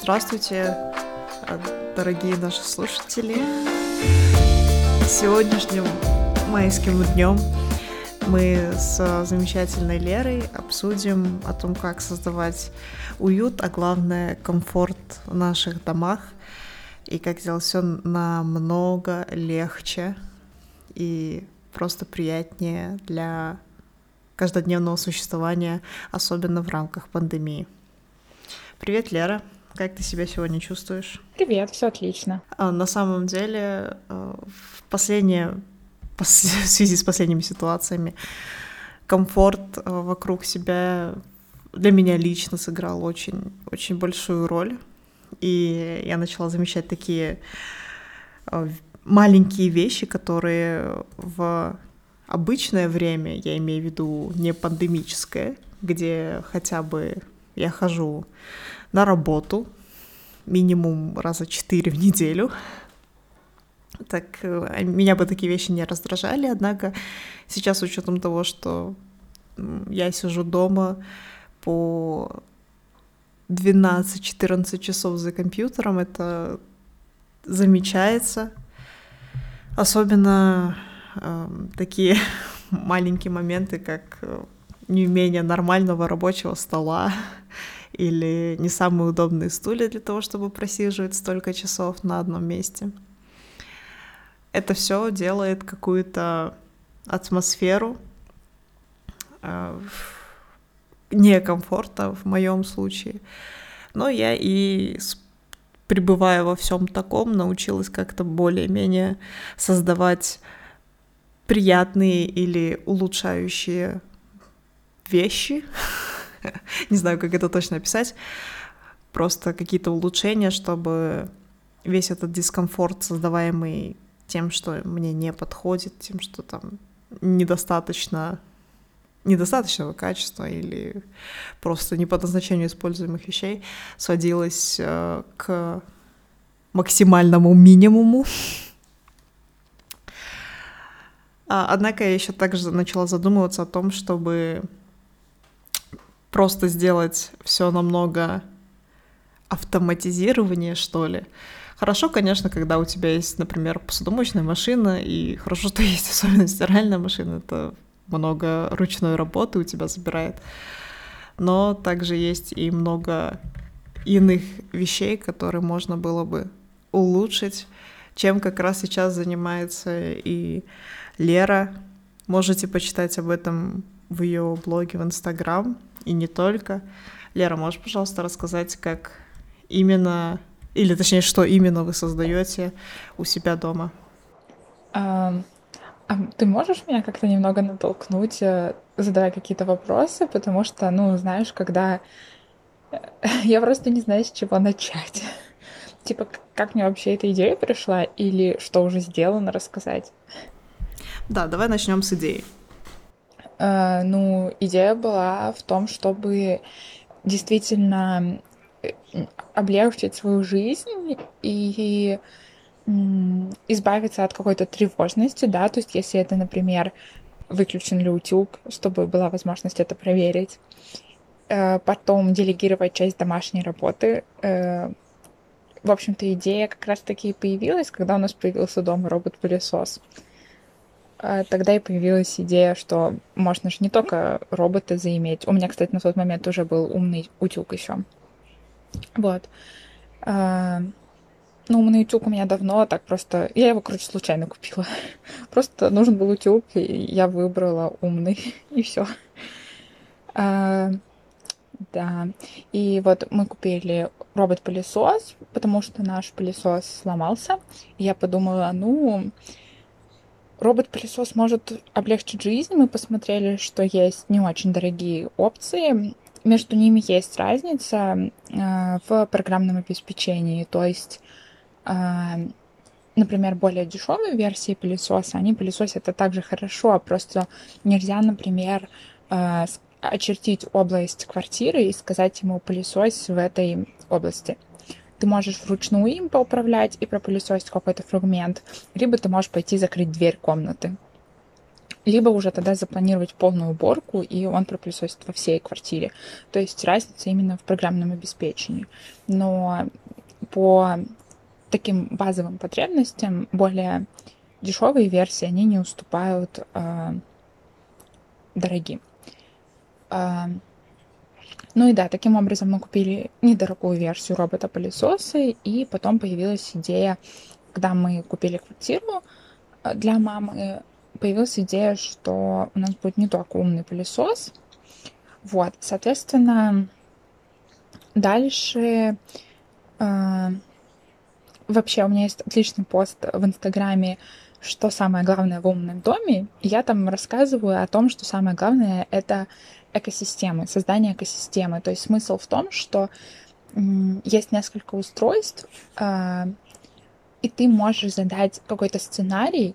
Здравствуйте, дорогие наши слушатели. Сегодняшним майским днем мы с замечательной Лерой обсудим о том, как создавать уют, а главное комфорт в наших домах и как сделать все намного легче и просто приятнее для каждодневного существования, особенно в рамках пандемии. Привет, Лера. Как ты себя сегодня чувствуешь? Привет, все отлично. А, на самом деле, э, в последнее, в связи с последними ситуациями, комфорт э, вокруг себя для меня лично сыграл очень, очень большую роль. И я начала замечать такие э, маленькие вещи, которые в обычное время, я имею в виду не пандемическое, где хотя бы я хожу на работу минимум раза четыре в неделю. Так э, меня бы такие вещи не раздражали, однако сейчас с учетом того, что я сижу дома по 12-14 часов за компьютером, это замечается. Особенно э, такие маленькие моменты, как э, неумение нормального рабочего стола или не самые удобные стулья для того, чтобы просиживать столько часов на одном месте. Это все делает какую-то атмосферу э, некомфорта в моем случае. Но я и пребывая во всем таком, научилась как-то более-менее создавать приятные или улучшающие вещи, не знаю, как это точно описать, просто какие-то улучшения, чтобы весь этот дискомфорт, создаваемый тем, что мне не подходит, тем, что там недостаточно недостаточного качества или просто не по назначению используемых вещей сводилось э, к максимальному минимуму. А, однако я еще также начала задумываться о том, чтобы просто сделать все намного автоматизирование, что ли. Хорошо, конечно, когда у тебя есть, например, посудомоечная машина, и хорошо, что есть особенно стиральная машина, это много ручной работы у тебя забирает. Но также есть и много иных вещей, которые можно было бы улучшить, чем как раз сейчас занимается и Лера. Можете почитать об этом в ее блоге в Инстаграм и не только. Лера, можешь, пожалуйста, рассказать, как именно, или точнее, что именно вы создаете у себя дома? А, а ты можешь меня как-то немного натолкнуть, э, задавая какие-то вопросы, потому что, ну, знаешь, когда я просто не знаю, с чего начать. Типа, как мне вообще эта идея пришла или что уже сделано, рассказать? Да, давай начнем с идеи. Э, ну, идея была в том, чтобы действительно э, облегчить свою жизнь и избавиться от какой-то тревожности, да, то есть если это, например, выключен ли утюг, чтобы была возможность это проверить. Э, потом делегировать часть домашней работы. В общем-то, идея как раз-таки появилась, когда у нас появился дома робот-пылесос. А тогда и появилась идея, что можно же не только робота заиметь. У меня, кстати, на тот момент уже был умный утюг еще. Вот. А, ну, умный утюг у меня давно, так просто... Я его, короче, случайно купила. Просто нужен был утюг, и я выбрала умный, и все. А, да. И вот мы купили робот-пылесос, потому что наш пылесос сломался. И я подумала, ну, Робот-пылесос может облегчить жизнь. Мы посмотрели, что есть не очень дорогие опции. Между ними есть разница э, в программном обеспечении. То есть, э, например, более дешевые версии пылесоса, они пылесосят это также хорошо, а просто нельзя, например, э, очертить область квартиры и сказать ему пылесось в этой области ты можешь вручную им поуправлять и пропылесосить какой-то фрагмент, либо ты можешь пойти закрыть дверь комнаты. либо уже тогда запланировать полную уборку, и он пропылесосит во всей квартире. То есть разница именно в программном обеспечении. Но по таким базовым потребностям более дешевые версии, они не уступают э, дорогим. Э, ну и да, таким образом мы купили недорогую версию робота-пылесоса, и потом появилась идея, когда мы купили квартиру э, для мамы, появилась идея, что у нас будет не только умный пылесос. Вот, соответственно, дальше э, вообще у меня есть отличный пост в Инстаграме, что самое главное в умном доме. Я там рассказываю о том, что самое главное это экосистемы, создание экосистемы. То есть смысл в том, что есть несколько устройств, э, и ты можешь задать какой-то сценарий,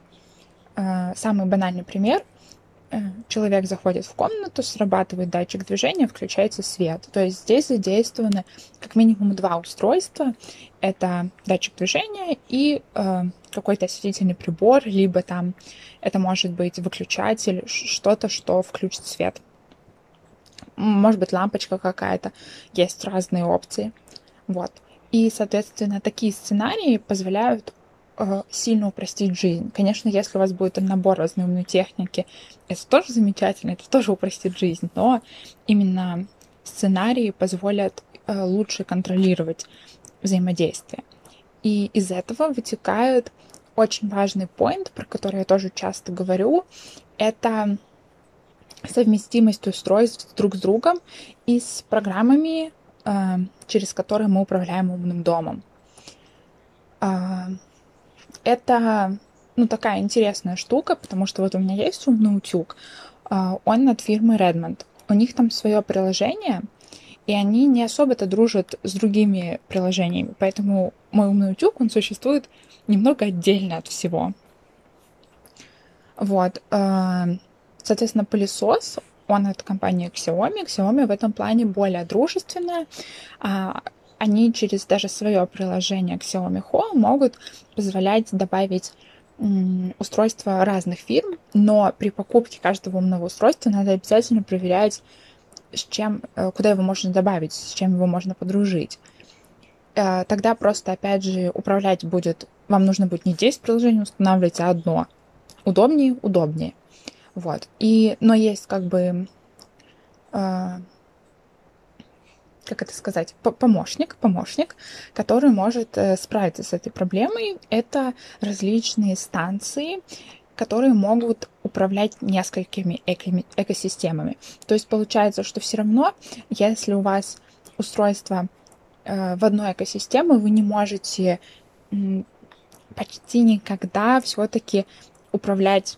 Э, самый банальный пример. Э, человек заходит в комнату, срабатывает датчик движения, включается свет. То есть здесь задействованы как минимум два устройства. Это датчик движения и э, какой-то осветительный прибор, либо там это может быть выключатель, что-то, что включит свет. Может быть лампочка какая-то. Есть разные опции. Вот. И, соответственно, такие сценарии позволяют Э, сильно упростить жизнь. Конечно, если у вас будет набор разной умной техники, это тоже замечательно, это тоже упростит жизнь, но именно сценарии позволят э, лучше контролировать взаимодействие. И из этого вытекает очень важный поинт, про который я тоже часто говорю, это совместимость устройств друг с другом и с программами, э, через которые мы управляем умным домом. А, это, ну, такая интересная штука, потому что вот у меня есть умный утюг, а, он от фирмы Redmond. У них там свое приложение, и они не особо-то дружат с другими приложениями, поэтому мой умный утюг, он существует немного отдельно от всего. Вот. Соответственно, пылесос, он от компании Xiaomi. Xiaomi в этом плане более дружественная. А, они через даже свое приложение Xiaomi Home могут позволять добавить устройства разных фирм, но при покупке каждого умного устройства надо обязательно проверять, с чем, э, куда его можно добавить, с чем его можно подружить. Э, тогда просто, опять же, управлять будет, вам нужно будет не 10 приложений устанавливать, а одно. Удобнее, удобнее. Вот. И, но есть как бы э, как это сказать, помощник, помощник, который может э, справиться с этой проблемой. Это различные станции, которые могут управлять несколькими эко- экосистемами. То есть получается, что все равно, если у вас устройство э, в одной экосистеме, вы не можете почти никогда все-таки управлять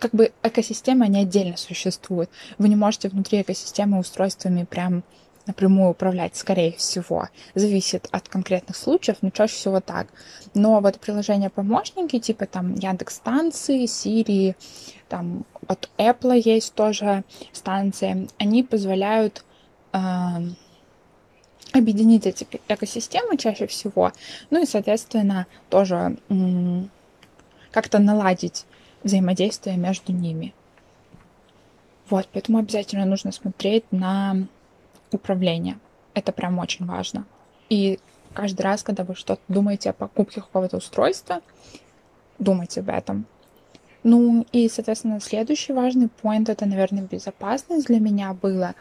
как бы экосистемы, они отдельно существуют. Вы не можете внутри экосистемы устройствами прям напрямую управлять, скорее всего. Зависит от конкретных случаев, но чаще всего так. Но вот приложения-помощники, типа там Яндекс станции, Siri, там от Apple есть тоже станции, они позволяют э, объединить эти экосистемы чаще всего, ну и, соответственно, тоже э, как-то наладить взаимодействие между ними. Вот, поэтому обязательно нужно смотреть на управления. Это прям очень важно. И каждый раз, когда вы что-то думаете о покупке какого-то устройства, думайте об этом. Ну и, соответственно, следующий важный поинт это, наверное, безопасность для меня было.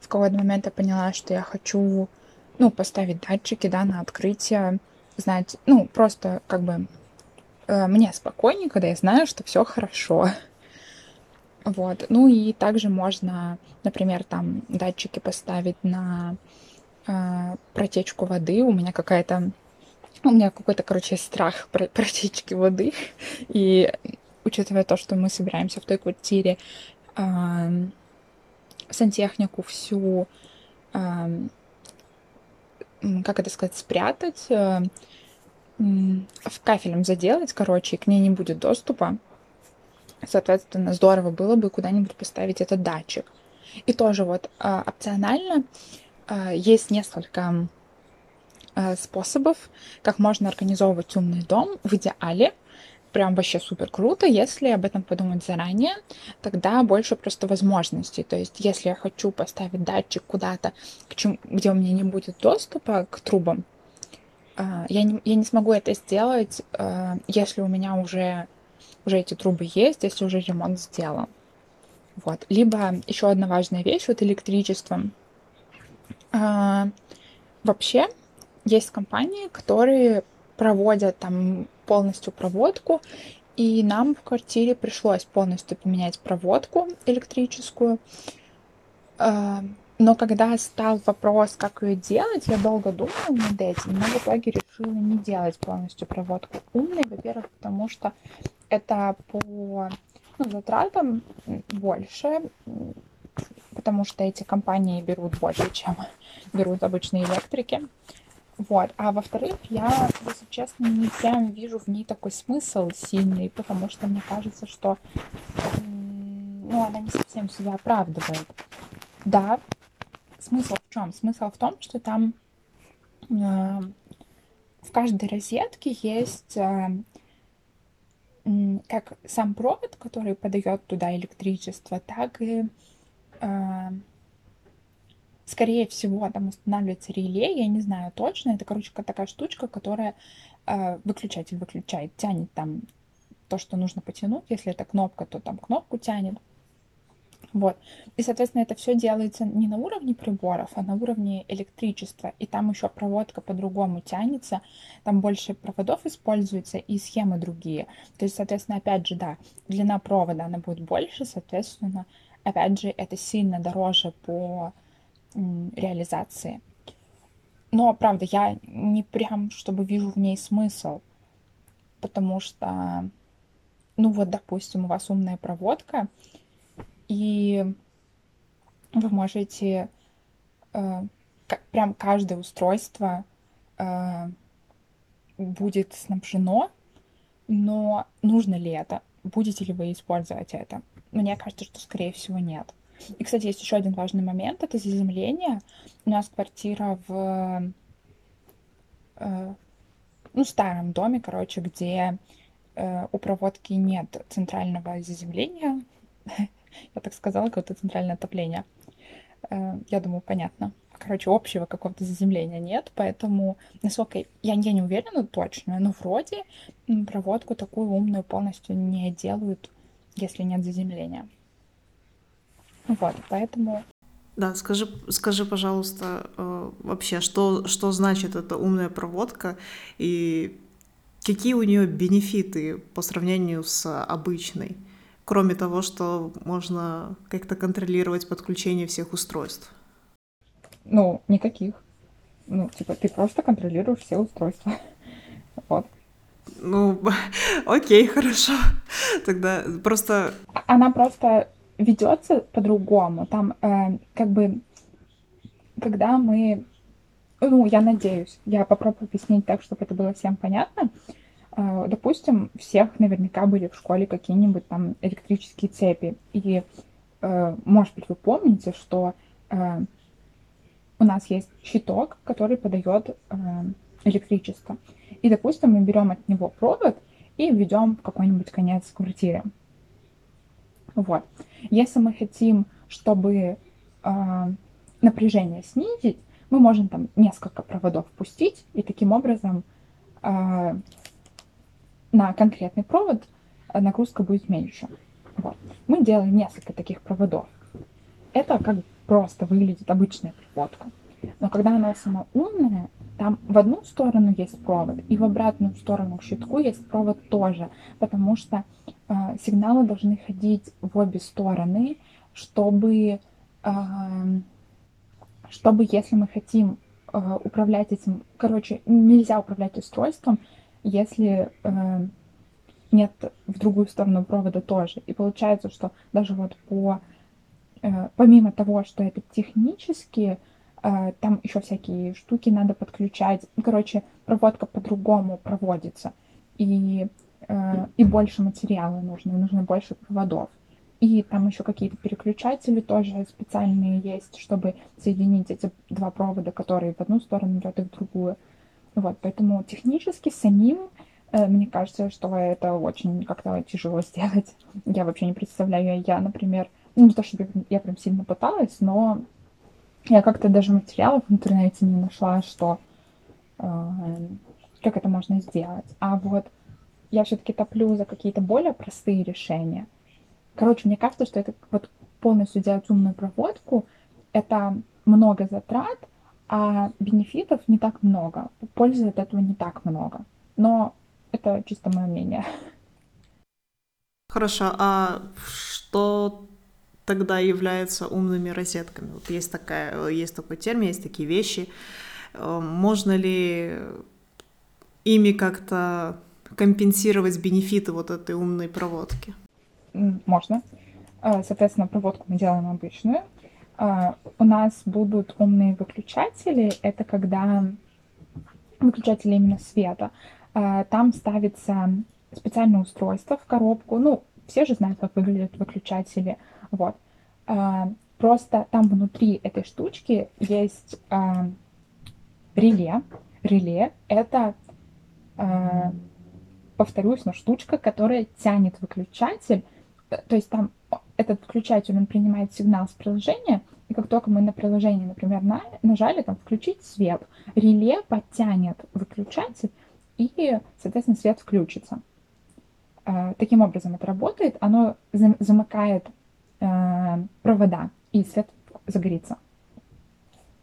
В какой-то момент я поняла, что я хочу, ну, поставить датчики, да, на открытие, знать, ну, просто как бы мне спокойнее, когда я знаю, что все хорошо. Вот. Ну и также можно, например, там датчики поставить на э, протечку воды. У меня какая-то у меня какой-то, короче, страх про протечки воды. И учитывая то, что мы собираемся в той квартире, э, сантехнику всю, э, как это сказать, спрятать, э, в кафелем заделать, короче, и к ней не будет доступа, Соответственно, здорово было бы куда-нибудь поставить этот датчик. И тоже вот а, опционально а, есть несколько а, способов, как можно организовывать умный дом в идеале. прям вообще супер круто, если об этом подумать заранее, тогда больше просто возможностей. То есть, если я хочу поставить датчик куда-то, где у меня не будет доступа к трубам, я не, я не смогу это сделать, а, если у меня уже, уже эти трубы есть, если уже ремонт сделан. Вот. Либо еще одна важная вещь, вот электричество. А, вообще, есть компании, которые проводят там полностью проводку, и нам в квартире пришлось полностью поменять проводку электрическую. Но когда стал вопрос, как ее делать, я долго думала над этим, но в итоге решила не делать полностью проводку умной. Во-первых, потому что это по ну, затратам больше, потому что эти компании берут больше, чем берут обычные электрики. Вот. А во-вторых, я, если честно, не прям вижу в ней такой смысл сильный, потому что мне кажется, что ну, она не совсем себя оправдывает. Да, смысл в чем? Смысл в том, что там э, в каждой розетке есть э, как сам провод, который подает туда электричество, так и э, скорее всего, там устанавливается реле, я не знаю точно, это, короче, такая штучка, которая э, выключатель выключает, тянет там то, что нужно потянуть, если это кнопка, то там кнопку тянет. Вот. И, соответственно, это все делается не на уровне приборов, а на уровне электричества. И там еще проводка по-другому тянется, там больше проводов используется и схемы другие. То есть, соответственно, опять же, да, длина провода, она будет больше, соответственно, опять же, это сильно дороже по реализации. Но, правда, я не прям, чтобы вижу в ней смысл, потому что, ну вот, допустим, у вас умная проводка, и вы можете э, прям каждое устройство э, будет снабжено, но нужно ли это? Будете ли вы использовать это? Мне кажется, что скорее всего нет. И, кстати, есть еще один важный момент, это заземление. У нас квартира в э, ну, старом доме, короче, где э, у проводки нет центрального заземления. Я так сказала, какое-то центральное отопление. Э, я думаю, понятно. Короче, общего какого-то заземления нет, поэтому, насколько я, я не уверена точно, но вроде проводку такую умную полностью не делают, если нет заземления. Вот, поэтому... Да, скажи, скажи, пожалуйста, э, вообще, что, что значит эта умная проводка и какие у нее бенефиты по сравнению с обычной, кроме того, что можно как-то контролировать подключение всех устройств? Ну, никаких. Ну, типа, ты просто контролируешь все устройства. Вот. Ну, окей, хорошо. Тогда просто... Она просто ведется по-другому. Там э, как бы, когда мы, ну, я надеюсь, я попробую объяснить так, чтобы это было всем понятно. Э, допустим, всех наверняка были в школе какие-нибудь там электрические цепи. И, э, может быть, вы помните, что э, у нас есть щиток, который подает э, электричество. И, допустим, мы берем от него провод и ведем в какой-нибудь конец квартиры. Вот. Если мы хотим, чтобы напряжение снизить, мы можем там несколько проводов пустить, и таким образом на конкретный провод нагрузка будет меньше. Вот. Мы делаем несколько таких проводов. Это как просто выглядит обычная проводка. Но когда она сама умная, там в одну сторону есть провод, и в обратную сторону к щитку есть провод тоже, потому что э, сигналы должны ходить в обе стороны, чтобы, э, чтобы если мы хотим э, управлять этим, короче, нельзя управлять устройством, если э, нет в другую сторону провода тоже. И получается, что даже вот по, э, помимо того, что это технически а, там еще всякие штуки надо подключать. Ну, короче, проводка по-другому проводится. И, э, и больше материала нужно, нужно больше проводов. И там еще какие-то переключатели тоже специальные есть, чтобы соединить эти два провода, которые в одну сторону идут и в другую. Вот, поэтому технически самим Э, мне кажется, что это очень как-то тяжело сделать. Я вообще не представляю. Я, например, ну, не то, чтобы я прям сильно пыталась, но я как-то даже материалов в интернете не нашла, что э, как это можно сделать. А вот я все-таки топлю за какие-то более простые решения. Короче, мне кажется, что это вот полностью делать умную проводку, это много затрат, а бенефитов не так много. Пользы от этого не так много. Но это чисто мое мнение. Хорошо, а что тогда является умными розетками? Вот есть, такая, есть такой термин, есть такие вещи. Э, можно ли ими как-то компенсировать бенефиты вот этой умной проводки? Можно. А, соответственно, проводку мы делаем обычную. А, у нас будут умные выключатели. Это когда выключатели именно света. А, там ставится специальное устройство в коробку. Ну, все же знают, как выглядят выключатели. Вот. Просто там внутри этой штучки есть реле. Реле — это а, повторюсь, но штучка, которая тянет выключатель. Э, то есть там этот выключатель, он принимает сигнал с приложения, и как только мы на приложение, например, на, нажали там «включить свет», реле подтянет выключатель, и, соответственно, свет включится. Э, таким образом это работает. Оно замыкает э, провода, и свет загорится.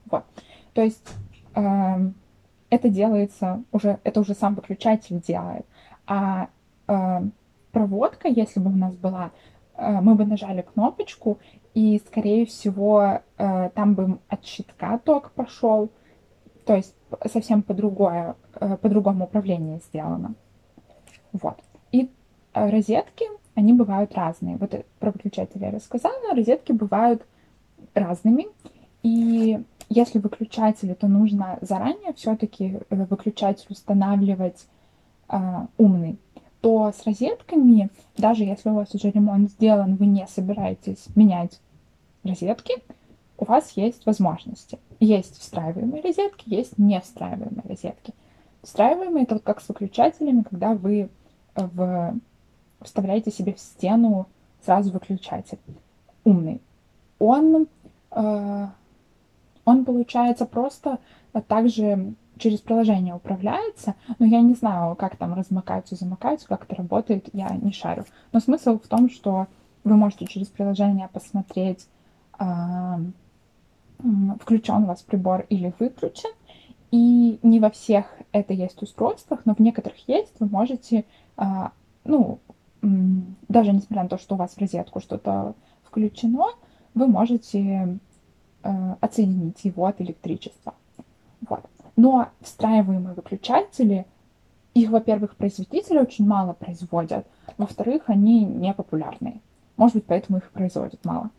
Вот. То есть э, это делается уже, это уже сам выключатель делает. А э, проводка, если бы у нас была, мы бы нажали кнопочку, и, скорее всего, э, там бы от щитка ток пошел, то есть совсем по, другое, э, по другому управлению сделано. Вот. И э, розетки, они бывают разные. Вот про выключатели я рассказала, розетки бывают разными. И если выключатели, то нужно заранее все-таки э, выключатель устанавливать э, умный. То с розетками, даже если у вас уже ремонт сделан, вы не собираетесь менять розетки, у вас есть возможности. Есть встраиваемые розетки, есть не встраиваемые розетки. Встраиваемые это вот как с выключателями, когда вы э, в... вставляете себе в стену сразу выключатель умный. Он э, он, получается, просто также через приложение управляется, но я не знаю, как там размыкаются, замыкаются, как это работает, я не шарю. Но смысл в том, что вы можете через приложение посмотреть, включен у вас прибор или выключен, и не во всех это есть устройствах, но в некоторых есть, вы можете, а, ну, даже несмотря на то, что у вас в розетку что-то включено, вы можете Э, отсоединить его от электричества. Но встраиваемые выключатели, их, во-первых, производители очень мало производят, во-вторых, они не популярные. Может быть, поэтому их производят мало.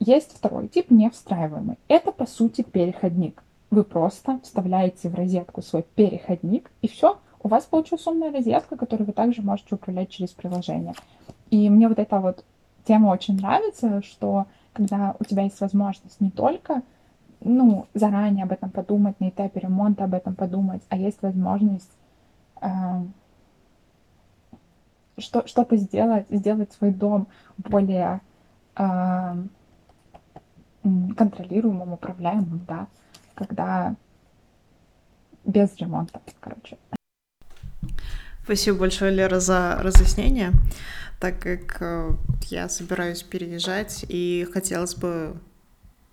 Есть второй тип, не встраиваемый. Это, по сути, переходник. Вы просто вставляете в розетку свой переходник, и все, у вас получилась умная розетка, которую вы также можете управлять через приложение. И мне вот эта вот тема очень нравится, что когда у тебя есть возможность не только ну, заранее об этом подумать, на этапе ремонта об этом подумать, а есть возможность э, что, что-то сделать, сделать свой дом более э, контролируемым, управляемым, да, когда без ремонта, короче. Спасибо большое, Лера, за разъяснение так как э, я собираюсь переезжать, и хотелось бы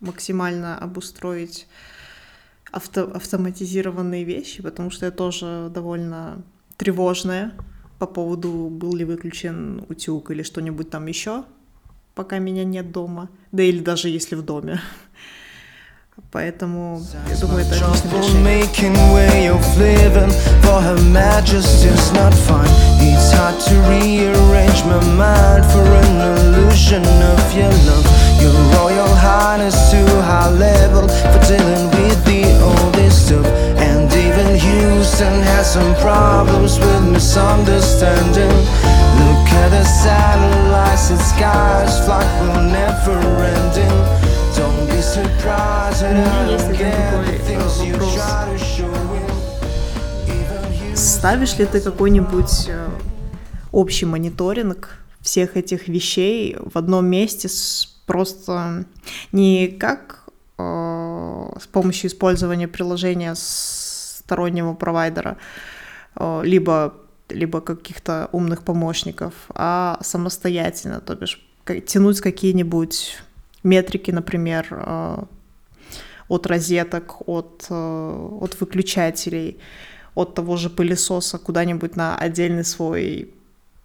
максимально обустроить авто автоматизированные вещи, потому что я тоже довольно тревожная по поводу, был ли выключен утюг или что-нибудь там еще, пока меня нет дома, да или даже если в доме. Поэтому, я думаю, это отличное Change of your royal highness too high level For dealing with the oldest stuff And even Houston has some problems with misunderstanding Look at the satellites and skies Flight will never ending Don't be surprised that I don't get things you try to show ставишь ли ты какой-нибудь э, общий мониторинг всех этих вещей в одном месте с просто не как э, с помощью использования приложения стороннего провайдера, э, либо либо каких-то умных помощников, а самостоятельно, то бишь тянуть какие-нибудь метрики, например, э, от розеток, от, э, от выключателей, от того же пылесоса куда-нибудь на отдельный свой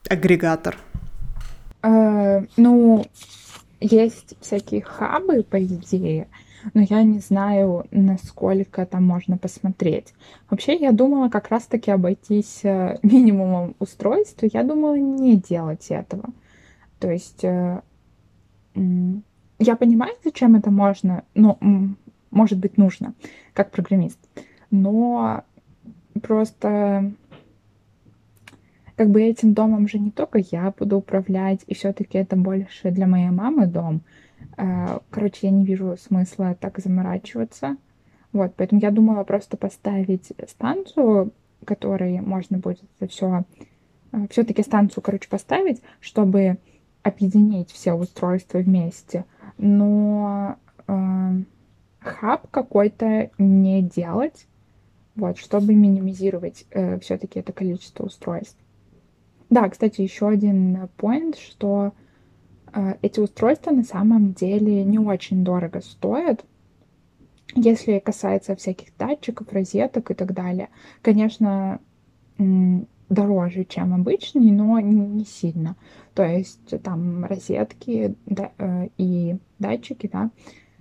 агрегатор? Э, ну, есть всякие хабы, по идее, но я не знаю, насколько там можно посмотреть. Вообще, я думала как раз-таки обойтись э, минимумом устройств, я думала не делать этого. То есть э, я понимаю, зачем это можно, ну, может быть, нужно, как программист, но просто как бы этим домом же не только я буду управлять, и все-таки это больше для моей мамы дом. Э, короче, я не вижу смысла так заморачиваться. Вот, поэтому я думала просто поставить станцию, которой можно будет это все, э, все-таки станцию, короче, поставить, чтобы объединить все устройства вместе. Но э, хаб какой-то не делать, вот, чтобы минимизировать э, все-таки это количество устройств. Да, кстати, еще один point, что э, эти устройства на самом деле не очень дорого стоят, если касается всяких датчиков, розеток и так далее. Конечно, дороже, чем обычный, но не сильно. То есть там розетки да, э, и датчики, да,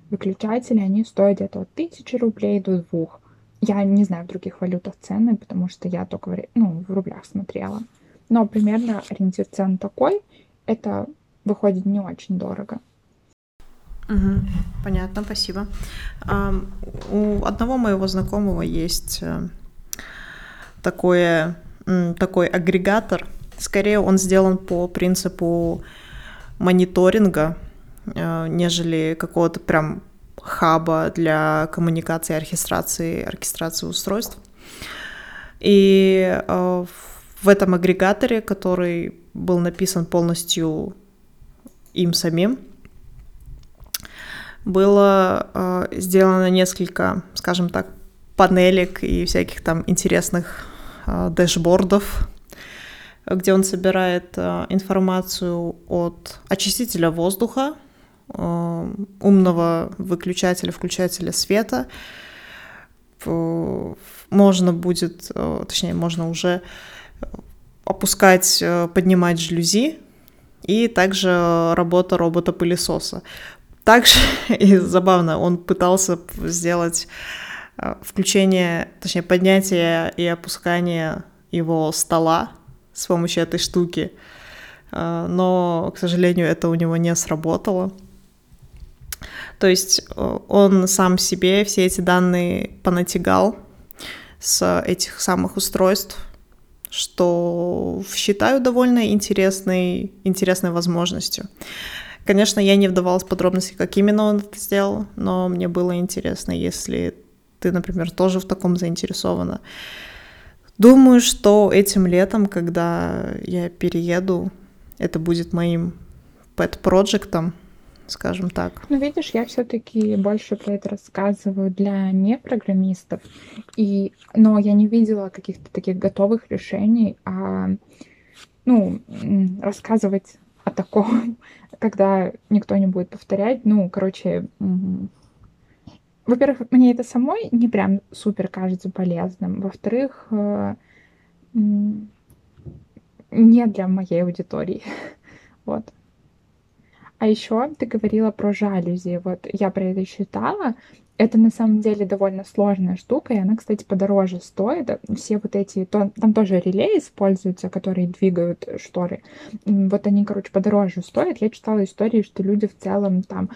выключатели, они стоят где-то от 1000 рублей до двух. Я не знаю в других валютах цены, потому что я только в, ну, в рублях смотрела. Но примерно ориентир цен такой. Это выходит не очень дорого. Угу, понятно, спасибо. У одного моего знакомого есть э, такое, такой агрегатор. Скорее он сделан по принципу мониторинга, э, нежели какого-то прям хаба для коммуникации, оркестрации, оркестрации устройств. И э, в этом агрегаторе, который был написан полностью им самим, было э, сделано несколько, скажем так, панелек и всяких там интересных э, дэшбордов, где он собирает э, информацию от очистителя воздуха, э, умного выключателя, включателя света. Можно будет, э, точнее, можно уже опускать, э, поднимать жалюзи, и также работа робота-пылесоса. Также, и забавно, он пытался сделать э, включение, точнее, поднятие и опускание его стола с помощью этой штуки, э, но, к сожалению, это у него не сработало. То есть он сам себе все эти данные понатягал с этих самых устройств, что считаю довольно интересной, интересной возможностью. Конечно, я не вдавалась в подробности, как именно он это сделал, но мне было интересно, если ты, например, тоже в таком заинтересована. Думаю, что этим летом, когда я перееду, это будет моим pet-проектом, скажем так. Ну, видишь, я все-таки больше про это рассказываю для непрограммистов, и, но я не видела каких-то таких готовых решений, а, ну, рассказывать о таком, когда никто не будет повторять, ну, короче, во-первых, мне это самой не прям супер кажется полезным, во-вторых, э, не для моей аудитории, вот. А еще ты говорила про жалюзи. Вот я про это считала. Это на самом деле довольно сложная штука, и она, кстати, подороже стоит. Все вот эти, то, там тоже реле используются, которые двигают шторы. Вот они, короче, подороже стоят. Я читала истории, что люди в целом там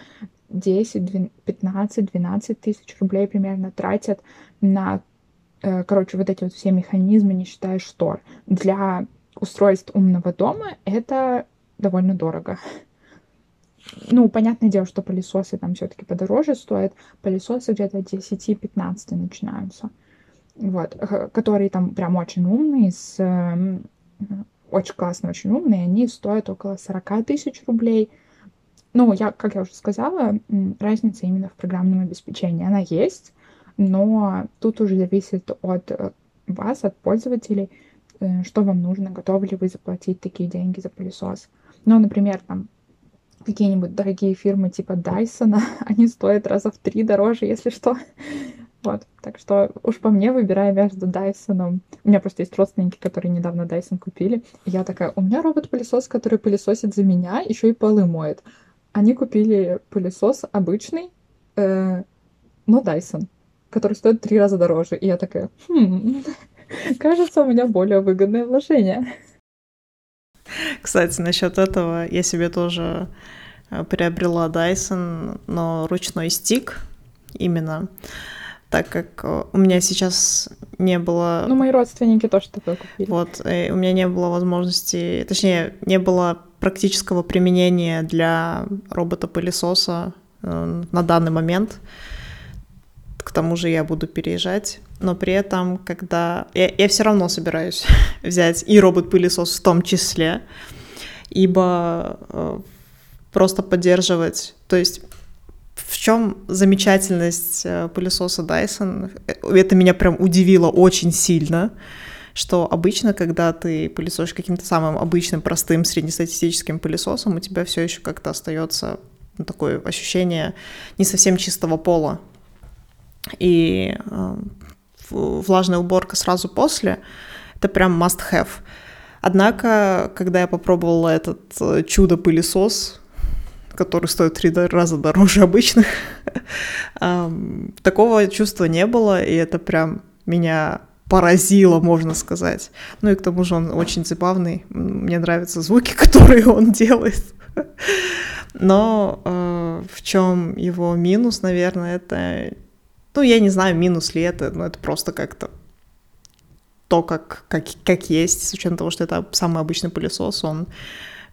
10, 15, 12 тысяч рублей примерно тратят на, э, короче, вот эти вот все механизмы, не считая штор. Для устройств умного дома это довольно дорого ну, понятное дело, что пылесосы там все-таки подороже стоят. Пылесосы где-то от 10-15 начинаются. вот, которые там прям очень умные, с очень классные, очень умные, они стоят около 40 тысяч рублей. Ну, я, как я уже сказала, разница именно в программном обеспечении. Она есть, но тут уже зависит от э, вас, от пользователей, э, что вам нужно, готовы ли вы заплатить такие деньги за пылесос. Ну, например, там какие-нибудь дорогие фирмы типа Dyson, они стоят раза в три дороже, если что. Вот, так что уж по мне выбираю между Дайсоном. У меня просто есть родственники, которые недавно Дайсон купили. И я такая, у меня робот-пылесос, который пылесосит за меня, еще и полы моет. Они купили пылесос обычный, э, но Дайсон, который стоит три раза дороже. И я такая, хм, кажется, у меня более выгодное вложение. Кстати, насчет этого я себе тоже э, приобрела Dyson, но ручной стик именно так как э, у меня сейчас не было... Ну, мои родственники тоже такое купили. Вот, и у меня не было возможности, точнее, не было практического применения для робота-пылесоса э, на данный момент. К тому же я буду переезжать, но при этом, когда... Я, я все равно собираюсь взять и робот-пылесос в том числе, ибо э, просто поддерживать... То есть в чем замечательность э, пылесоса Dyson? Это меня прям удивило очень сильно, что обычно, когда ты пылесосишь каким-то самым обычным, простым, среднестатистическим пылесосом, у тебя все еще как-то остается ну, такое ощущение не совсем чистого пола. И э, влажная уборка сразу после — это прям must-have. Однако, когда я попробовала этот э, чудо-пылесос, который стоит три раза дороже обычных. Такого чувства не было, и это прям меня поразило, можно сказать. Ну и к тому же он очень забавный. Мне нравятся звуки, которые он делает. Но э, в чем его минус, наверное, это... Ну, я не знаю, минус ли это, но это просто как-то то, как, как, как есть, с учетом того, что это самый обычный пылесос, он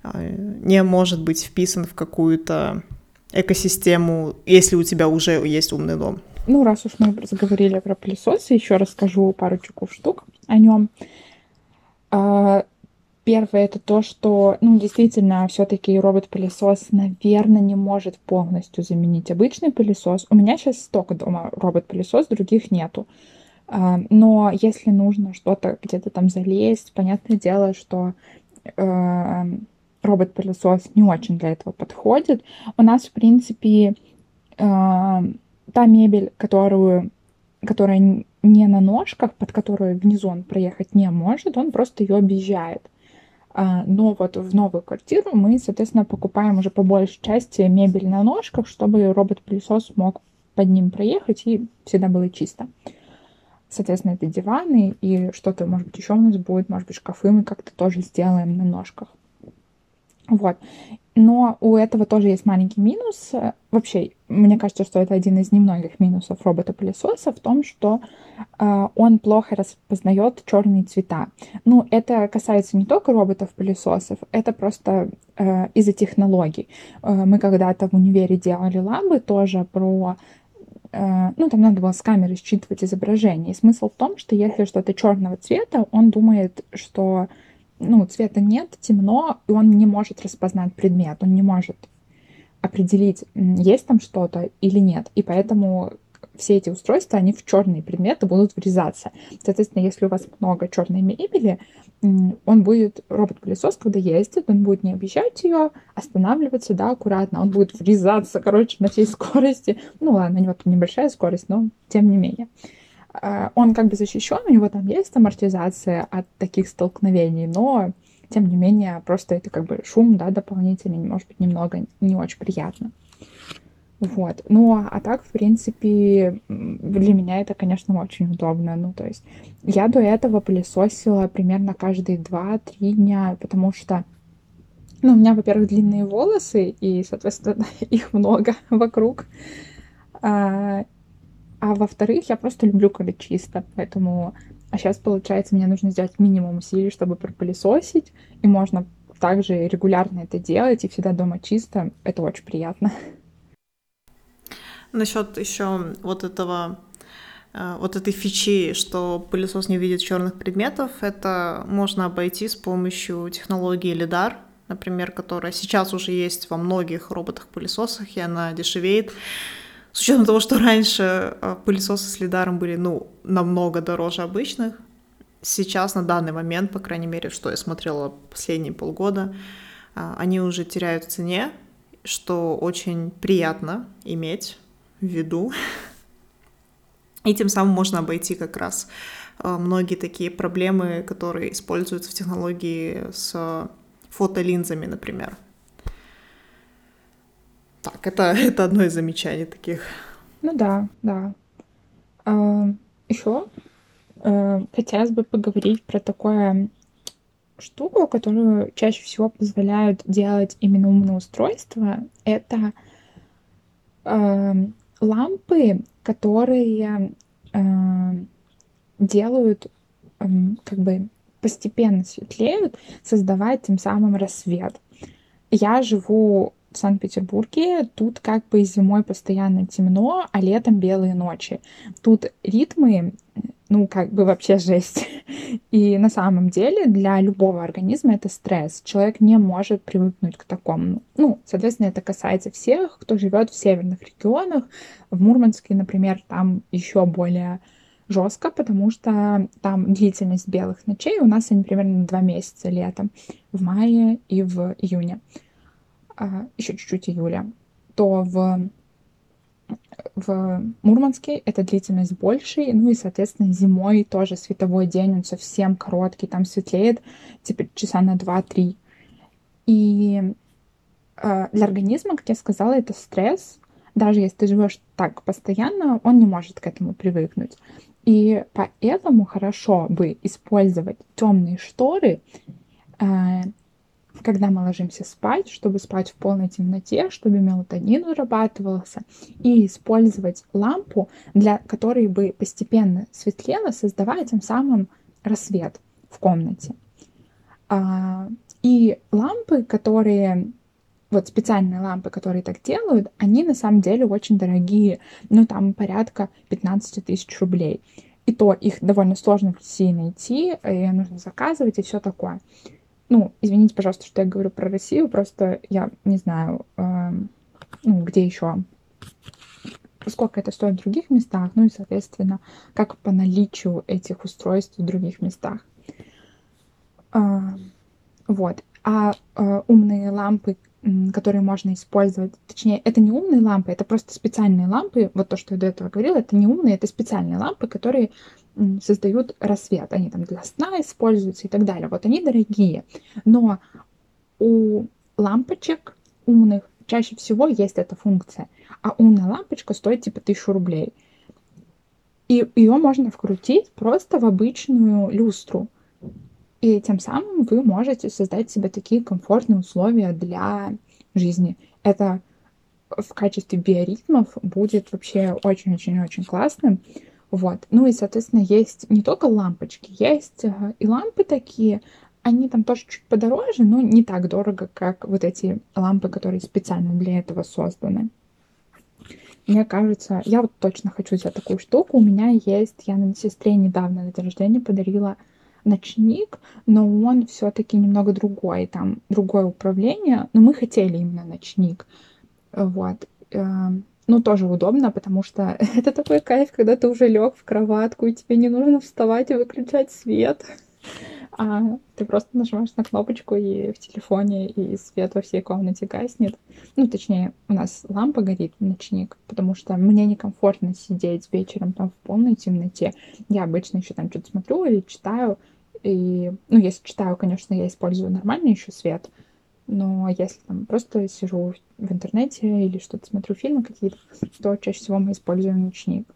а, не может быть вписан в какую-то экосистему, если у тебя уже есть умный дом. Ну, раз уж мы заговорили про пылесосы, еще расскажу парочку штук о нем. Первое это то, что, ну, действительно, все-таки робот-пылесос, наверное, не может полностью заменить обычный пылесос. У меня сейчас только дома робот-пылесос, других нету. А, но если нужно что-то где-то там залезть, понятное дело, что робот-пылесос не очень для этого подходит. У нас, в принципе, э, та мебель, которую, которая не на ножках, под которую внизу он проехать не может, он просто ее объезжает. А, но вот в новую квартиру мы, соответственно, покупаем уже по большей части мебель на ножках, чтобы робот-пылесос мог под ним проехать и всегда было чисто. Соответственно, это диваны и что-то, может быть, еще у нас будет, может быть, шкафы мы как-то тоже сделаем на ножках. Вот. Но у этого тоже есть маленький минус. Вообще, мне кажется, что это один из немногих минусов робота-пылесоса в том, что э, он плохо распознает черные цвета. Ну, это касается не только роботов-пылесосов, это просто э, из-за технологий. Э, мы когда-то в универе делали лабы тоже про ну, там надо было с камеры считывать изображение. И смысл в том, что если что-то черного цвета, он думает, что ну, цвета нет, темно, и он не может распознать предмет, он не может определить, есть там что-то или нет. И поэтому все эти устройства, они в черные предметы будут врезаться. Соответственно, если у вас много черной мебели, он будет, робот-пылесос, когда ездит, он будет не объезжать ее, останавливаться, да, аккуратно, он будет врезаться, короче, на всей скорости. Ну ладно, у него тут небольшая скорость, но тем не менее. Э, он как бы защищен, у него там есть амортизация от таких столкновений, но тем не менее просто это как бы шум, да, дополнительный, может быть, немного не очень приятно. Вот. Ну, а так, в принципе, для меня это, конечно, очень удобно. Ну, то есть я до этого пылесосила примерно каждые 2-3 дня, потому что, ну, у меня, во-первых, длинные волосы, и, соответственно, их много вокруг. А, во-вторых, я просто люблю, когда чисто. Поэтому... А сейчас, получается, мне нужно сделать минимум усилий, чтобы пропылесосить. И можно также регулярно это делать, и всегда дома чисто. Это очень приятно. Насчет еще вот этого э, вот этой фичи, что пылесос не видит черных предметов, это можно обойти с помощью технологии LIDAR, например, которая сейчас уже есть во многих роботах-пылесосах, и она дешевеет. С учетом того, что раньше э, пылесосы с лидаром были, ну, намного дороже обычных, сейчас, на данный момент, по крайней мере, что я смотрела последние полгода, э, они уже теряют в цене, что очень приятно иметь в виду. И тем самым можно обойти как раз э, многие такие проблемы, которые используются в технологии с фотолинзами, например. Так, это, это одно из замечаний таких. Ну да, да. А, еще а, хотелось бы поговорить про такое штуку, которую чаще всего позволяют делать именно умные устройства. Это э, лампы, которые э, делают э, как бы постепенно светлеют, создавая тем самым рассвет. Я живу в Санкт-Петербурге, тут как бы зимой постоянно темно, а летом белые ночи. Тут ритмы, ну, как бы вообще жесть. И на самом деле для любого организма это стресс. Человек не может привыкнуть к такому. Ну, соответственно, это касается всех, кто живет в северных регионах. В Мурманске, например, там еще более жестко, потому что там длительность белых ночей у нас они примерно два месяца летом, в мае и в июне, еще чуть-чуть июля, то в в Мурманске эта длительность больше, ну и, соответственно, зимой тоже световой день, он совсем короткий, там светлеет типа часа на 2-3. И э, для организма, как я сказала, это стресс. Даже если ты живешь так постоянно, он не может к этому привыкнуть. И поэтому хорошо бы использовать темные шторы, э, когда мы ложимся спать, чтобы спать в полной темноте, чтобы мелатонин вырабатывался, и использовать лампу, для которой бы постепенно светлело, создавая тем самым рассвет в комнате. А, и лампы, которые вот специальные лампы, которые так делают, они на самом деле очень дорогие, ну там порядка 15 тысяч рублей. И то их довольно сложно в России найти, и нужно заказывать и все такое. Ну, извините, пожалуйста, что я говорю про Россию, просто я не знаю, э, ну, где еще, сколько это стоит в других местах, ну и, соответственно, как по наличию этих устройств в других местах. Э, вот. А э, умные лампы, которые можно использовать. Точнее, это не умные лампы, это просто специальные лампы. Вот то, что я до этого говорила, это не умные, это специальные лампы, которые создают рассвет. Они там для сна используются и так далее. Вот они дорогие. Но у лампочек умных чаще всего есть эта функция. А умная лампочка стоит типа тысячу рублей. И ее можно вкрутить просто в обычную люстру. И тем самым вы можете создать себе такие комфортные условия для жизни. Это в качестве биоритмов будет вообще очень-очень-очень классным. Вот. Ну и, соответственно, есть не только лампочки, есть э, и лампы такие, они там тоже чуть подороже, но не так дорого, как вот эти лампы, которые специально для этого созданы. Мне кажется, я вот точно хочу взять такую штуку. У меня есть, я на сестре недавно на день рождения подарила ночник, но он все-таки немного другой, там другое управление, но мы хотели именно ночник, вот. Ну, тоже удобно, потому что это такой кайф, когда ты уже лег в кроватку, и тебе не нужно вставать и выключать свет. А ты просто нажимаешь на кнопочку, и в телефоне, и свет во всей комнате гаснет. Ну, точнее, у нас лампа горит, ночник, потому что мне некомфортно сидеть вечером там в полной темноте. Я обычно еще там что-то смотрю или читаю, и, ну, если читаю, конечно, я использую нормальный еще свет, но если там просто сижу в интернете или что-то смотрю фильмы какие-то, то чаще всего мы используем ночник.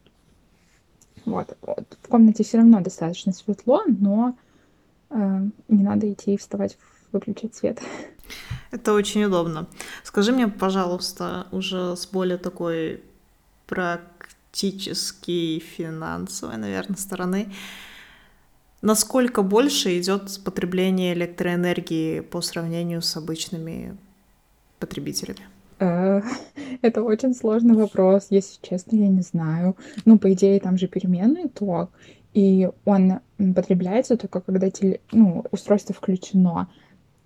Вот. В комнате все равно достаточно светло, но э, не надо идти и вставать, выключить свет. Это очень удобно. Скажи мне, пожалуйста, уже с более такой практической финансовой, наверное, стороны, насколько больше идет потребление электроэнергии по сравнению с обычными потребителями? Э, это очень сложный вопрос, если честно, я не знаю. Ну, по идее, там же переменный ток, и он потребляется только когда теле... ну, устройство включено.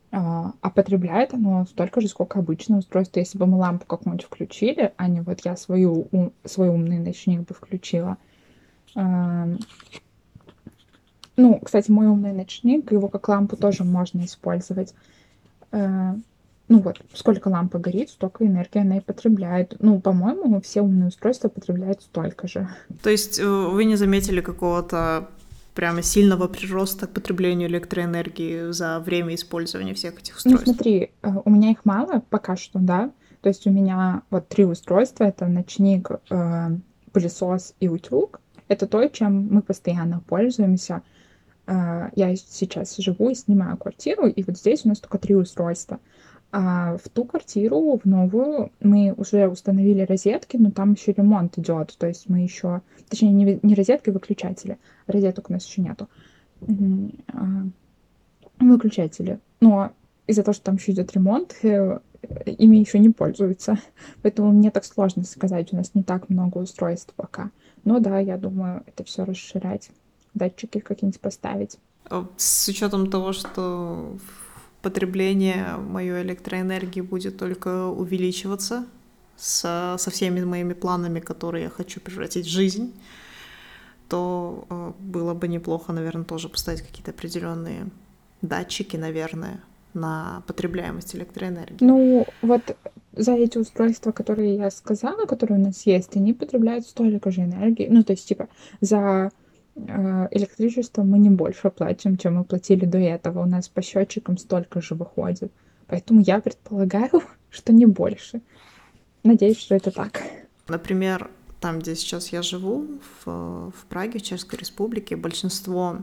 А, а потребляет оно столько же, сколько обычное устройство. Если бы мы лампу как-нибудь включили, а не вот я свою, ум, свой умный ночник бы включила. Ну, кстати, мой умный ночник, его как лампу тоже можно использовать. А, ну вот, сколько лампа горит, столько энергии она и потребляет. Ну, по-моему, все умные устройства потребляют столько же. То есть э, вы не заметили какого-то прямо сильного прироста к потреблению электроэнергии за время использования всех этих ну, устройств? Ну, смотри, э, у меня их мало пока что, да. То есть у меня вот три устройства. Это ночник, э, пылесос и утюг. Это то, чем мы постоянно пользуемся. Э, я сейчас живу и снимаю квартиру, и вот здесь у нас только три устройства. А в ту квартиру, в новую, мы уже установили розетки, но там еще ремонт идет. То есть мы еще, точнее, не, не розетки, выключатели. Розеток у нас еще нету. А, выключатели. Но из-за того, что там еще идет ремонт, э, ими еще не пользуются. Поэтому мне так сложно сказать, у нас не так много устройств пока. Но да, я думаю, это все расширять, датчики какие-нибудь поставить. А с учетом того, что потребление моей электроэнергии будет только увеличиваться со, со всеми моими планами, которые я хочу превратить в жизнь, то э, было бы неплохо, наверное, тоже поставить какие-то определенные датчики, наверное, на потребляемость электроэнергии. Ну, вот за эти устройства, которые я сказала, которые у нас есть, они потребляют столько же энергии. Ну, то есть, типа, за Э, электричество мы не больше платим, чем мы платили до этого. У нас по счетчикам столько же выходит. Поэтому я предполагаю, что не больше. Надеюсь, что это так. Например, там, где сейчас я живу, в, в Праге, в Чешской Республике, большинство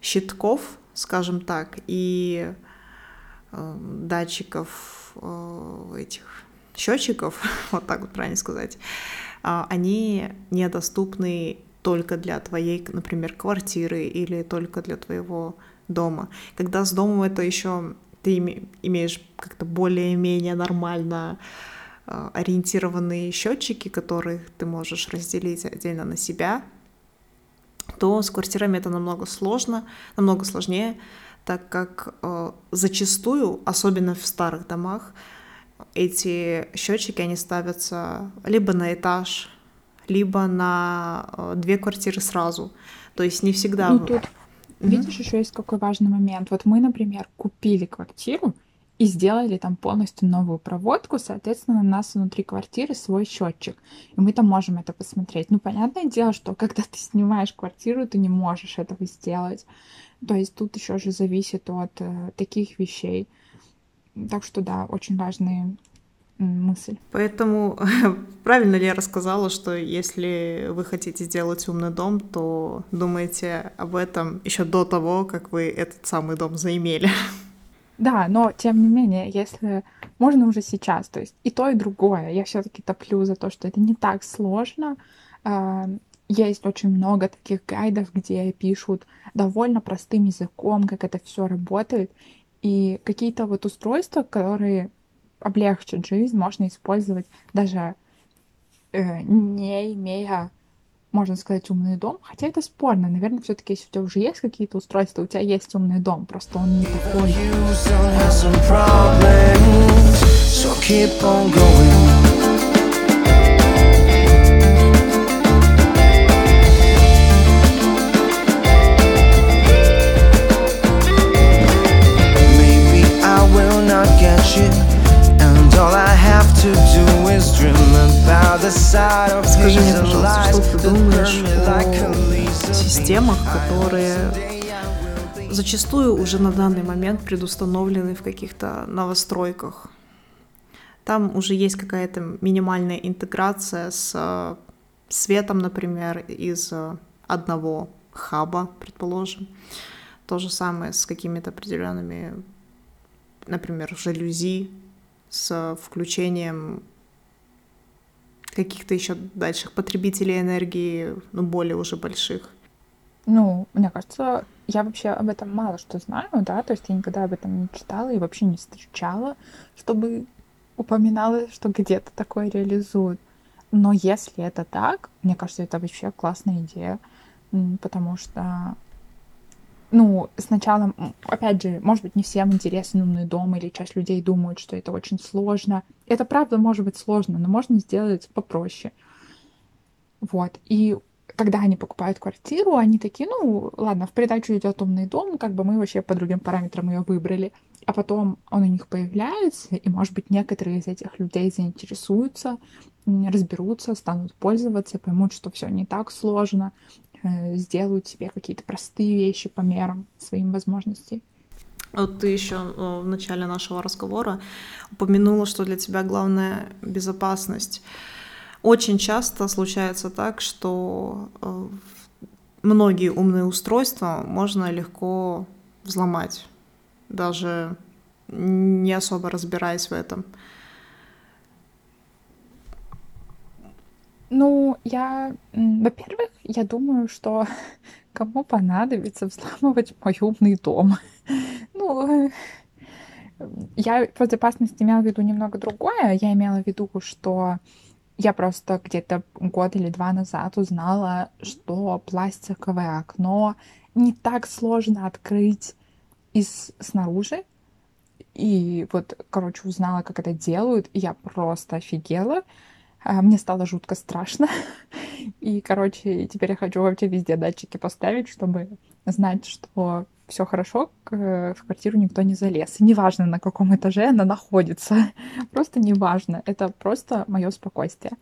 щитков, скажем так, и э, датчиков э, этих счетчиков, вот так вот правильно сказать, э, они недоступны только для твоей, например, квартиры или только для твоего дома. Когда с домом это еще ты имеешь как-то более-менее нормально э, ориентированные счетчики, которые ты можешь разделить отдельно на себя, то с квартирами это намного сложно, намного сложнее, так как э, зачастую, особенно в старых домах, эти счетчики они ставятся либо на этаж, либо на э, две квартиры сразу. То есть не всегда... Ну, тут, видишь, еще есть какой важный момент. Вот мы, например, купили квартиру и сделали там полностью новую проводку, соответственно, у нас внутри квартиры свой счетчик, и мы там можем это посмотреть. Ну, понятное дело, что когда ты снимаешь квартиру, ты не можешь этого сделать. То есть тут еще же зависит от э, таких вещей. Так что да, очень важные мысль. Поэтому правильно ли я рассказала, что если вы хотите сделать умный дом, то думайте об этом еще до того, как вы этот самый дом заимели. Да, но тем не менее, если можно уже сейчас, то есть и то, и другое, я все-таки топлю за то, что это не так сложно. А, есть очень много таких гайдов, где пишут довольно простым языком, как это все работает. И какие-то вот устройства, которые облегчит жизнь, можно использовать даже э, не имея, можно сказать, умный дом. Хотя это спорно. Наверное, все-таки если у тебя уже есть какие-то устройства, у тебя есть умный дом, просто он не такой. So keep on going. Скажи мне, пожалуйста, что ты думаешь о системах, которые зачастую уже на данный момент предустановлены в каких-то новостройках. Там уже есть какая-то минимальная интеграция с э, светом, например, из э, одного хаба, предположим. То же самое с какими-то определенными, например, жалюзи, с включением каких-то еще дальших потребителей энергии, ну, более уже больших? Ну, мне кажется, я вообще об этом мало что знаю, да, то есть я никогда об этом не читала и вообще не встречала, чтобы упоминала, что где-то такое реализуют. Но если это так, мне кажется, это вообще классная идея, потому что ну, сначала, опять же, может быть, не всем интересен умный дом, или часть людей думают, что это очень сложно. Это правда может быть сложно, но можно сделать попроще. Вот. И когда они покупают квартиру, они такие, ну, ладно, в придачу идет умный дом, как бы мы вообще по другим параметрам ее выбрали. А потом он у них появляется, и, может быть, некоторые из этих людей заинтересуются, разберутся, станут пользоваться, поймут, что все не так сложно, сделают себе какие-то простые вещи по мерам своим возможностей. Вот ты еще э, в начале нашего разговора упомянула, что для тебя главная безопасность. Очень часто случается так, что э, многие умные устройства можно легко взломать, даже не особо разбираясь в этом. Ну, я, во-первых, я думаю, что кому понадобится взламывать мой умный дом? Ну, я по безопасности имела в виду немного другое. Я имела в виду, что я просто где-то год или два назад узнала, что пластиковое окно не так сложно открыть из снаружи. И вот, короче, узнала, как это делают, и я просто офигела. А, мне стало жутко страшно. И, короче, теперь я хочу вообще везде датчики поставить, чтобы знать, что все хорошо, в квартиру никто не залез. И неважно, на каком этаже она находится. Просто неважно. Это просто мое спокойствие.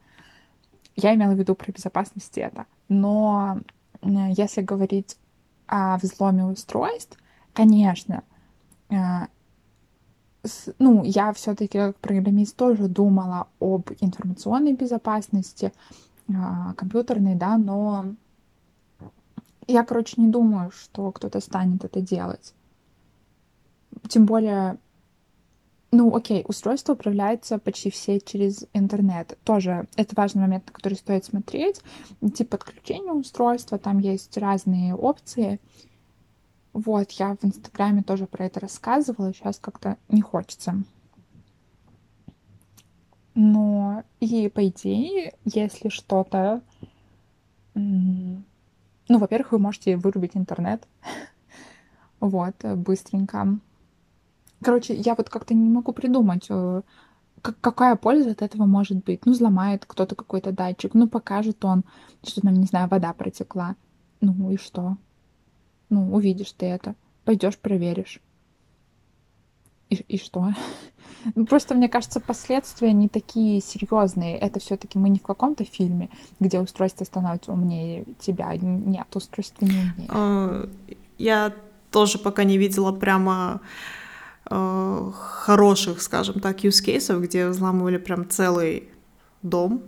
Я имела в виду про безопасность это. Но если говорить о взломе устройств, конечно, а, ну, я все-таки как программист тоже думала об информационной безопасности, а, компьютерной, да, но я, короче, не думаю, что кто-то станет это делать. Тем более, ну, окей, устройство управляется почти все через интернет. Тоже это важный момент, на который стоит смотреть. Тип подключения устройства, там есть разные опции. Вот, я в Инстаграме тоже про это рассказывала, сейчас как-то не хочется. Но и по идее, если что-то... Ну, во-первых, вы можете вырубить интернет. Вот, быстренько. Короче, я вот как-то не могу придумать, э, какая польза от этого может быть. Ну, взломает кто-то какой-то датчик, ну, покажет он, что там, не знаю, вода протекла. Ну и что? Ну, увидишь ты это. Пойдешь, проверишь. И, и что? Ну, просто, мне кажется, последствия не такие серьезные. Это все-таки мы не в каком-то фильме, где устройство становится умнее тебя. Нет, устройство не умнее. А, я тоже пока не видела прямо э, хороших, скажем так, use кейсов, где взламывали прям целый дом.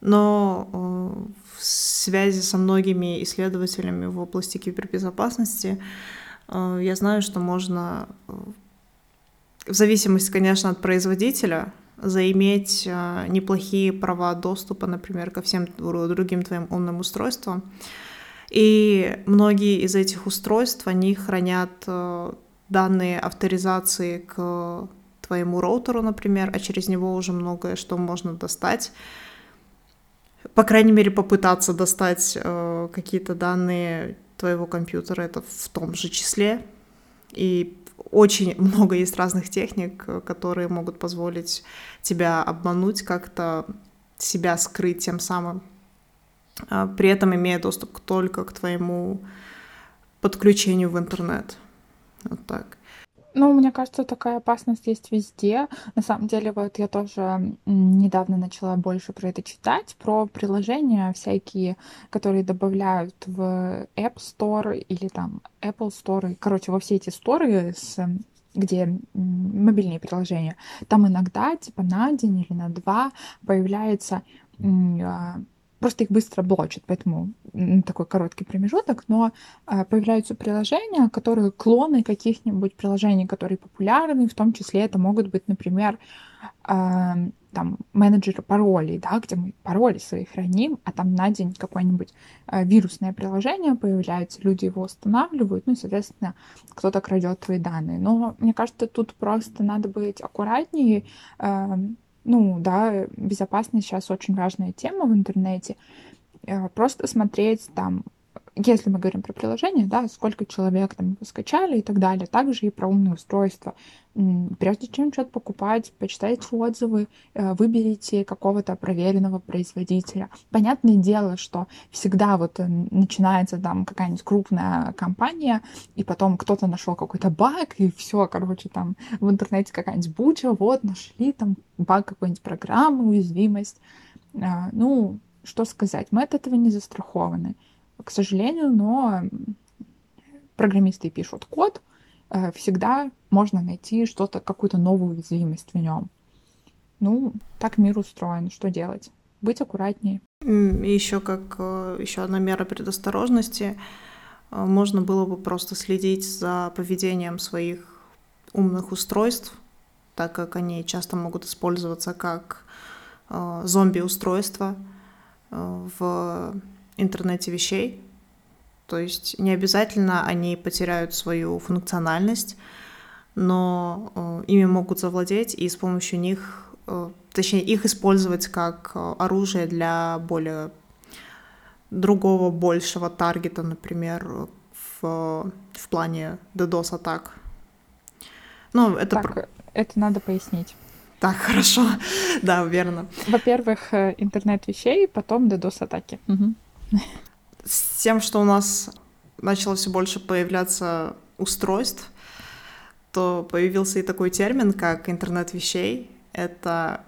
Но э, в связи со многими исследователями в области кибербезопасности э, я знаю, что можно, э, в зависимости, конечно, от производителя, заиметь неплохие права доступа, например, ко всем другим твоим умным устройствам. И многие из этих устройств, они хранят данные авторизации к твоему роутеру, например, а через него уже многое что можно достать по крайней мере, попытаться достать э, какие-то данные твоего компьютера, это в том же числе. И очень много есть разных техник, которые могут позволить тебя обмануть, как-то себя скрыть тем самым, а при этом имея доступ только к твоему подключению в интернет. Вот так. Ну, мне кажется, такая опасность есть везде. На самом деле, вот я тоже недавно начала больше про это читать, про приложения всякие, которые добавляют в App Store или там Apple Store, короче, во все эти сторы с где мобильные приложения, там иногда, типа на день или на два появляется а, просто их быстро блочат, поэтому такой короткий промежуток, но э, появляются приложения, которые клоны каких-нибудь приложений, которые популярны, в том числе это могут быть, например, э, там менеджер паролей, да, где мы пароли свои храним, а там на день какое-нибудь э, вирусное приложение появляется, люди его устанавливают, ну и, соответственно, кто-то крадет твои данные. Но мне кажется, тут просто надо быть аккуратнее. Ну, да, безопасность сейчас очень важная тема в интернете. Э, просто смотреть там если мы говорим про приложение, да, сколько человек там его скачали и так далее, также и про умные устройства. Прежде чем что-то покупать, почитайте отзывы, э, выберите какого-то проверенного производителя. Понятное дело, что всегда вот э, начинается там какая-нибудь крупная компания, и потом кто-то нашел какой-то баг, и все, короче, там в интернете какая-нибудь буча, вот, нашли там баг какой-нибудь программы, уязвимость. А, ну, что сказать, мы от этого не застрахованы к сожалению, но программисты пишут код, э, всегда можно найти что-то, какую-то новую уязвимость в нем. Ну, так мир устроен, что делать? Быть аккуратнее. Еще как э, еще одна мера предосторожности, э, можно было бы просто следить за поведением своих умных устройств, так как они часто могут использоваться как зомби-устройства в интернете вещей. То есть не обязательно они потеряют свою функциональность, но э, ими могут завладеть и с помощью них, э, точнее, их использовать как э, оружие для более другого, большего таргета, например, в, в плане DDoS-атак. Ну, это... Так, это надо пояснить. Так, хорошо. да, верно. Во-первых, интернет вещей, потом DDoS-атаки. Угу. С тем, что у нас начало все больше появляться устройств, то появился и такой термин, как интернет вещей. Это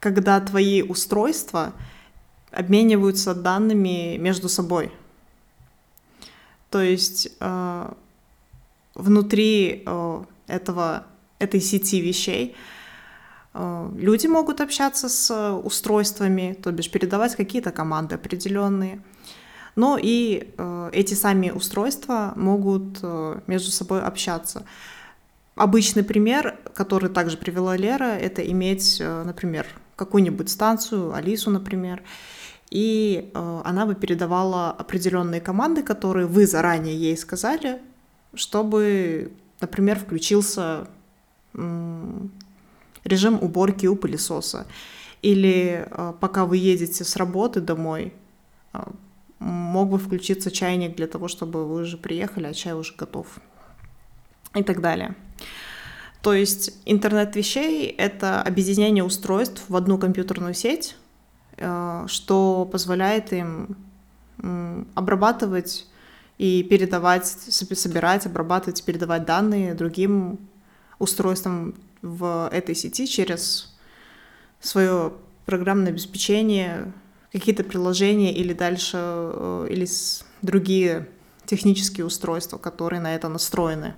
когда твои устройства обмениваются данными между собой. То есть э, внутри э, этого, этой сети вещей люди могут общаться с устройствами, то бишь передавать какие-то команды определенные. Но и э, эти сами устройства могут э, между собой общаться. Обычный пример, который также привела Лера, это иметь, например, какую-нибудь станцию, Алису, например, и она бы передавала определенные команды, которые вы заранее ей сказали, чтобы, например, включился режим уборки у пылесоса. Или э, пока вы едете с работы домой, э, мог бы включиться чайник для того, чтобы вы уже приехали, а чай уже готов. И так далее. То есть интернет вещей — это объединение устройств в одну компьютерную сеть, э, что позволяет им обрабатывать и передавать, собирать, обрабатывать, передавать данные другим устройствам в этой сети через свое программное обеспечение, какие-то приложения или дальше, э, или другие технические устройства, которые на это настроены.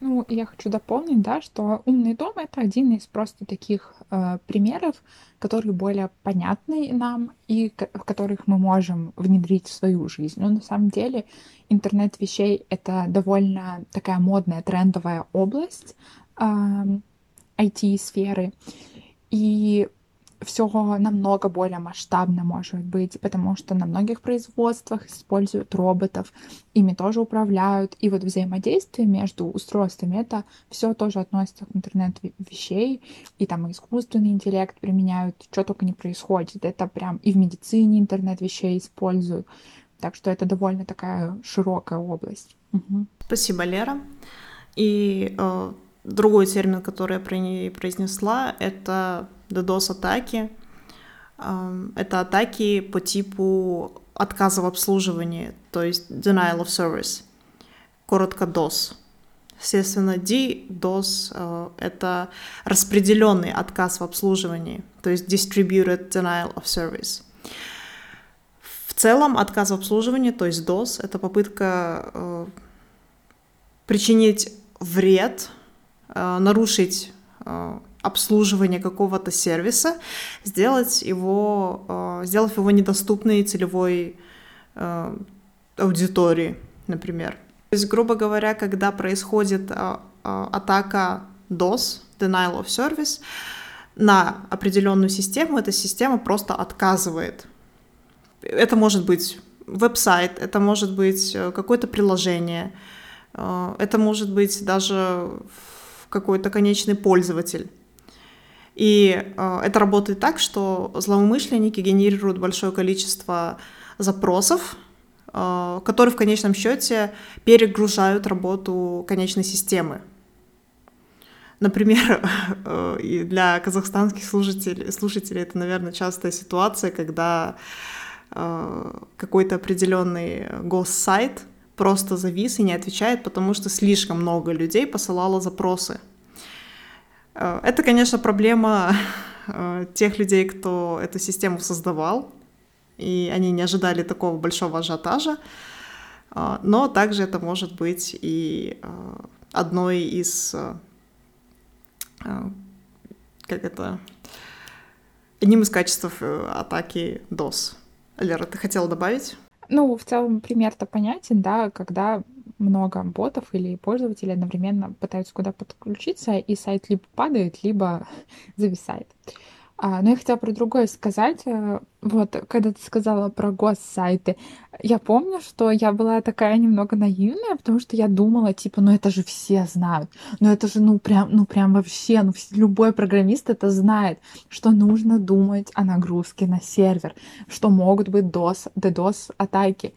Ну, я хочу дополнить, да, что умный дом это один из просто таких э, примеров, которые более понятны нам и в которых мы можем внедрить в свою жизнь. Но на самом деле интернет вещей это довольно такая модная трендовая область. Э, IT-сферы. И все намного более масштабно может быть, потому что на многих производствах используют роботов, ими тоже управляют, и вот взаимодействие между устройствами, это все тоже относится к интернету вещей, и там искусственный интеллект применяют, что только не происходит, это прям и в медицине интернет вещей используют, так что это довольно такая широкая область. Угу. Спасибо, Лера. И э, Другой термин, который я произнесла, это DDoS-атаки. Это атаки по типу отказа в обслуживании, то есть denial of service, коротко DOS. Естественно, DDoS э, — это распределенный отказ в обслуживании, то есть distributed denial of service. В целом отказ в обслуживании, то есть DOS, это попытка э, причинить вред нарушить э, обслуживание какого-то сервиса, сделать его, э, сделав его недоступной целевой аудитории, например. То есть, грубо говоря, когда происходит атака DOS, Denial of Service, на определенную систему, эта система просто отказывает. Это может быть веб-сайт, это может быть э, какое-то приложение, э, это может быть даже какой-то конечный пользователь. И э, это работает так, что злоумышленники генерируют большое количество запросов, которые в конечном счете перегружают работу конечной системы. Например, для казахстанских слушателей, слушателей это, наверное, частая ситуация, когда Э, какой-то определенный госсайт просто завис и не отвечает, потому что слишком много людей посылало запросы. Э, это, конечно, проблема э, тех людей, кто эту систему создавал, и они не ожидали такого большого ажиотажа, но также это может быть и одной из, как это, одним из качеств атаки DOS. Лера, ты хотела добавить? Ну, в целом пример-то понятен, да, когда много ботов или пользователей одновременно пытаются куда подключиться, и сайт либо падает, либо зависает. А, но я хотела про другое сказать. Э, вот, когда ты сказала про госсайты, я помню, что я была такая немного наивная, потому что я думала, типа, ну это же все знают. Ну это же, ну прям, ну прям вообще, ну любой программист это знает, что нужно думать о нагрузке на сервер, что могут быть DOS, DDoS атаки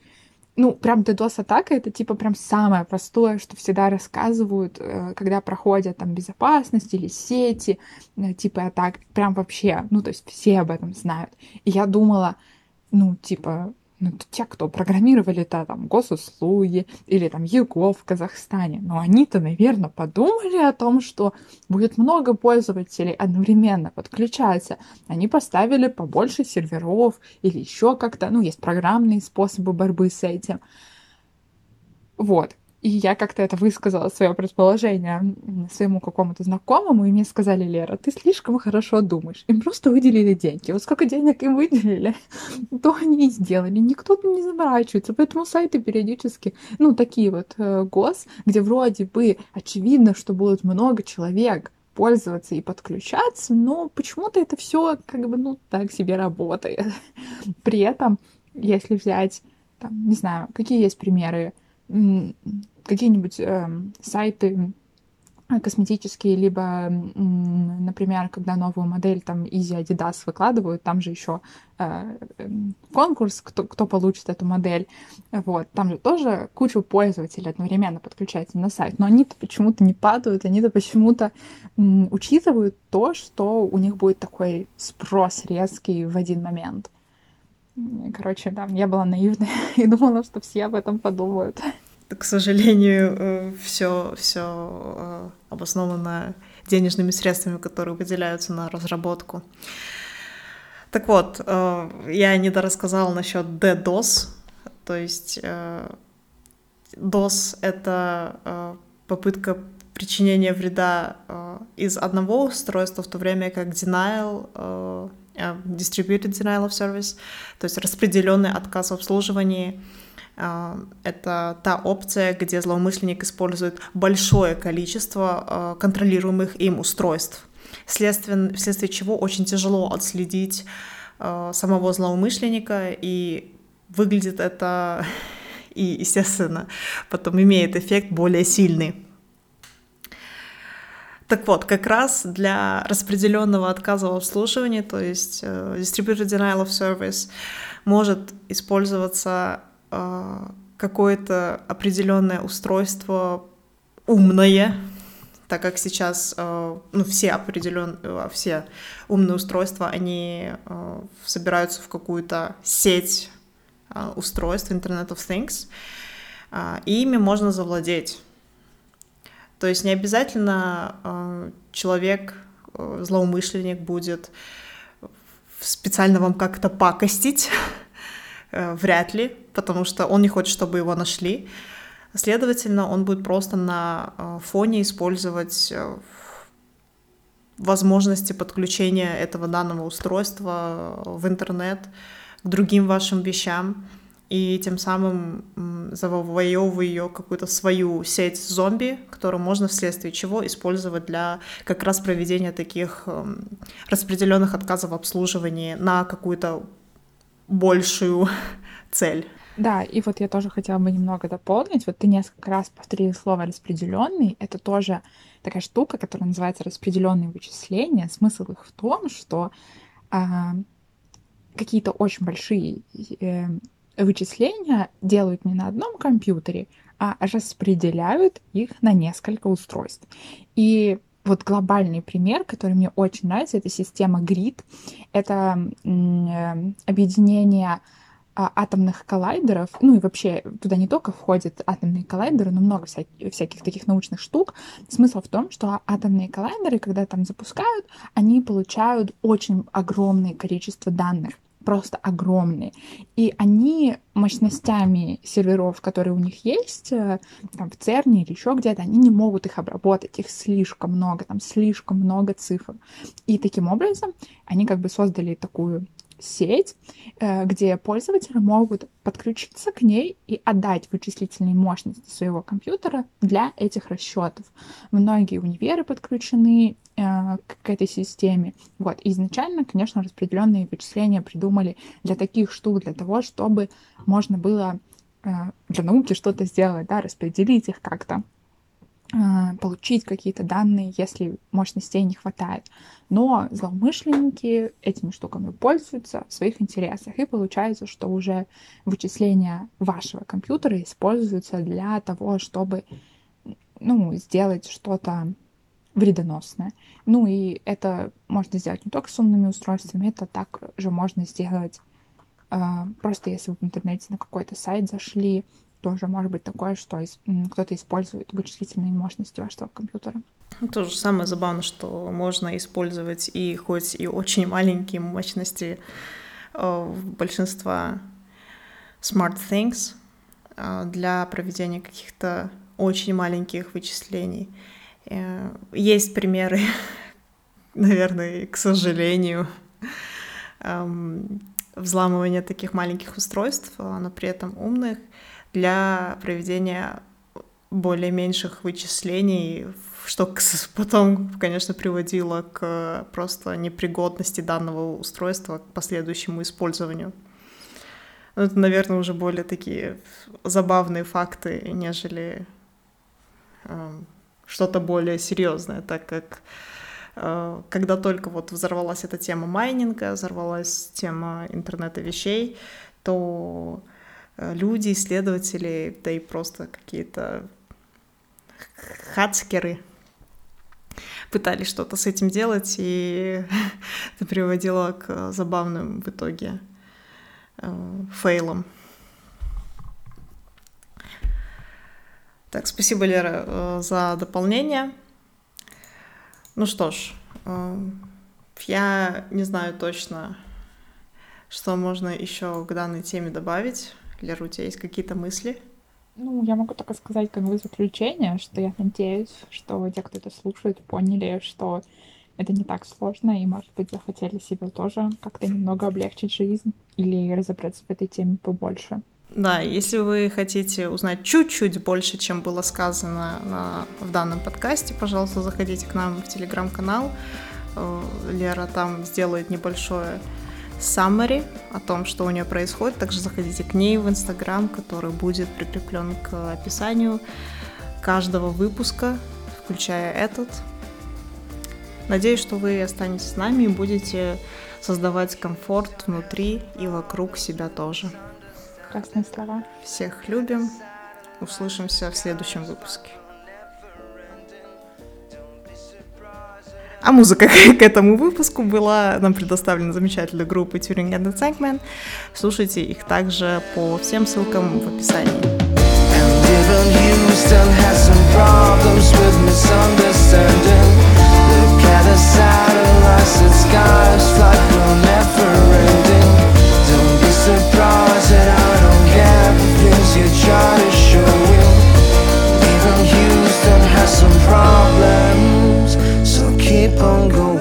ну, прям DDoS-атака — это, типа, прям самое простое, что всегда рассказывают, э, когда проходят там безопасность или сети, э, типа атак. Прям вообще, ну, то есть все об этом знают. И я думала, ну, типа, ну, те, кто программировали то там госуслуги или там ЕГО в Казахстане, но они-то, наверное, подумали о том, что будет много пользователей одновременно подключаться. Они поставили побольше серверов или еще как-то, ну, есть программные способы борьбы с этим. Вот. И я как-то это высказала, свое предположение своему какому-то знакомому, и мне сказали, Лера, ты слишком хорошо думаешь. Им просто выделили деньги. Вот сколько денег им выделили, то они и сделали. Никто не заморачивается. Поэтому сайты периодически, ну, такие вот э, гос, где вроде бы очевидно, что будет много человек, пользоваться и подключаться, но почему-то это все как бы, ну, так себе работает. При этом, если взять, там, не знаю, какие есть примеры, какие-нибудь э, сайты косметические, либо, например, когда новую модель там Easy Adidas выкладывают, там же еще э, конкурс, кто, кто получит эту модель, вот, там же тоже куча пользователей одновременно подключается на сайт, но они-то почему-то не падают, они-то почему-то м, учитывают то, что у них будет такой спрос резкий в один момент. Короче, да, я была наивная и думала, что все об этом подумают к сожалению, все, э, все э, обосновано денежными средствами, которые выделяются на разработку. Так вот, э, я недорассказала насчет DDoS, то есть DOS — это попытка причинения вреда из одного устройства, в то время как denial distributed denial of service, то есть распределенный отказ в обслуживании — это та опция, где злоумышленник использует большое количество а, контролируемых им устройств, вследствие, вследствие чего очень тяжело отследить а, самого злоумышленника, и выглядит это и, естественно, потом имеет эффект более сильный. Так вот, как раз для распределенного отказа в обслуживании, то есть uh, Distributed Denial of Service, может использоваться а, какое-то определенное устройство умное, так как сейчас а, ну, все определенные, а, все умные устройства, они собираются в какую-то сеть устройств, Internet of Things, и ими можно завладеть. То есть не обязательно человек, злоумышленник будет специально вам как-то пакостить, вряд ли, потому что он не хочет, чтобы его нашли. Следовательно, он будет просто на э, фоне использовать э, возможности подключения этого данного устройства в интернет к другим вашим вещам. и тем самым завоевывая ее какую-то свою сеть зомби, которую можно вследствие чего использовать для как раз проведения таких эм, распределенных отказов в обслуживании на какую-то большую цель. Да, и вот я тоже хотела бы немного дополнить. Вот ты несколько раз повторил слово распределенный. Это тоже такая штука, которая называется распределенные вычисления. Смысл их в том, что а, какие-то очень большие э, вычисления делают не на одном компьютере, а распределяют их на несколько устройств. И вот глобальный пример, который мне очень нравится, это система GRID. Это э, объединение а, атомных коллайдеров, ну и вообще туда не только входят атомные коллайдеры, но много всяких, всяких таких научных штук. Смысл в том, что атомные коллайдеры, когда там запускают, они получают очень огромное количество данных просто огромные. И они мощностями серверов, которые у них есть, э, там, в ЦЕРНе или еще где-то, они не могут их обработать, их слишком много, там слишком много цифр. И таким образом они как бы создали такую сеть, э, где пользователи могут подключиться к ней и отдать вычислительные мощности своего компьютера для этих расчетов. Многие универы подключены э, к этой системе. Вот. Изначально, конечно, распределенные вычисления придумали для таких штук, для того, чтобы можно было э, для науки что-то сделать, да, распределить их как-то получить какие-то данные, если мощностей не хватает. Но злоумышленники этими штуками пользуются в своих интересах. И получается, что уже вычисления вашего компьютера используются для того, чтобы ну, сделать что-то вредоносное. Ну и это можно сделать не только с умными устройствами, это также можно сделать э, просто если вы в интернете на какой-то сайт зашли, тоже может быть такое, что кто-то использует вычислительные мощности вашего компьютера. То же самое забавно, что можно использовать и хоть и очень маленькие мощности э, большинства smart things э, для проведения каких-то очень маленьких вычислений. Э, есть примеры, наверное, к сожалению, эм, взламывания таких маленьких устройств, но при этом умных — для проведения более меньших вычислений, что потом, конечно, приводило к просто непригодности данного устройства к последующему использованию. Ну, это, наверное, уже более такие забавные факты, нежели э, что-то более серьезное, так как э, когда только вот взорвалась эта тема майнинга, взорвалась тема интернета вещей, то Э, люди, исследователи, да и просто какие-то хацкеры пытались что-то с этим делать, и это приводило к забавным в итоге э, фейлам. Так, спасибо, Лера, э, за дополнение. Ну что ж, я не знаю точно, что можно еще к данной теме добавить. Лера, у тебя есть какие-то мысли? Ну, я могу только сказать как бы заключение, что я надеюсь, что те, кто это слушает, поняли, что это не так сложно, и, может быть, захотели себе тоже как-то немного облегчить жизнь или разобраться в этой теме побольше. Да, если вы хотите узнать чуть-чуть больше, чем было сказано на, в данном подкасте, пожалуйста, заходите к нам в телеграм-канал. Э, Лера там сделает небольшое summary о том, что у нее происходит. Также заходите к ней в Инстаграм, который будет прикреплен к описанию каждого выпуска, включая этот. Надеюсь, что вы останетесь с нами и будете создавать комфорт внутри и вокруг себя тоже. Красные слова. Всех любим. Услышимся в следующем выпуске. А музыка к этому выпуску была нам предоставлена замечательной группой Turing and the Tankman. Слушайте их также по всем ссылкам в описании. Even Houston has some problems with misunderstanding. Look at the satellites and skies, flight will never ending. Don't be surprised that I don't care the things you try to show. keep on going.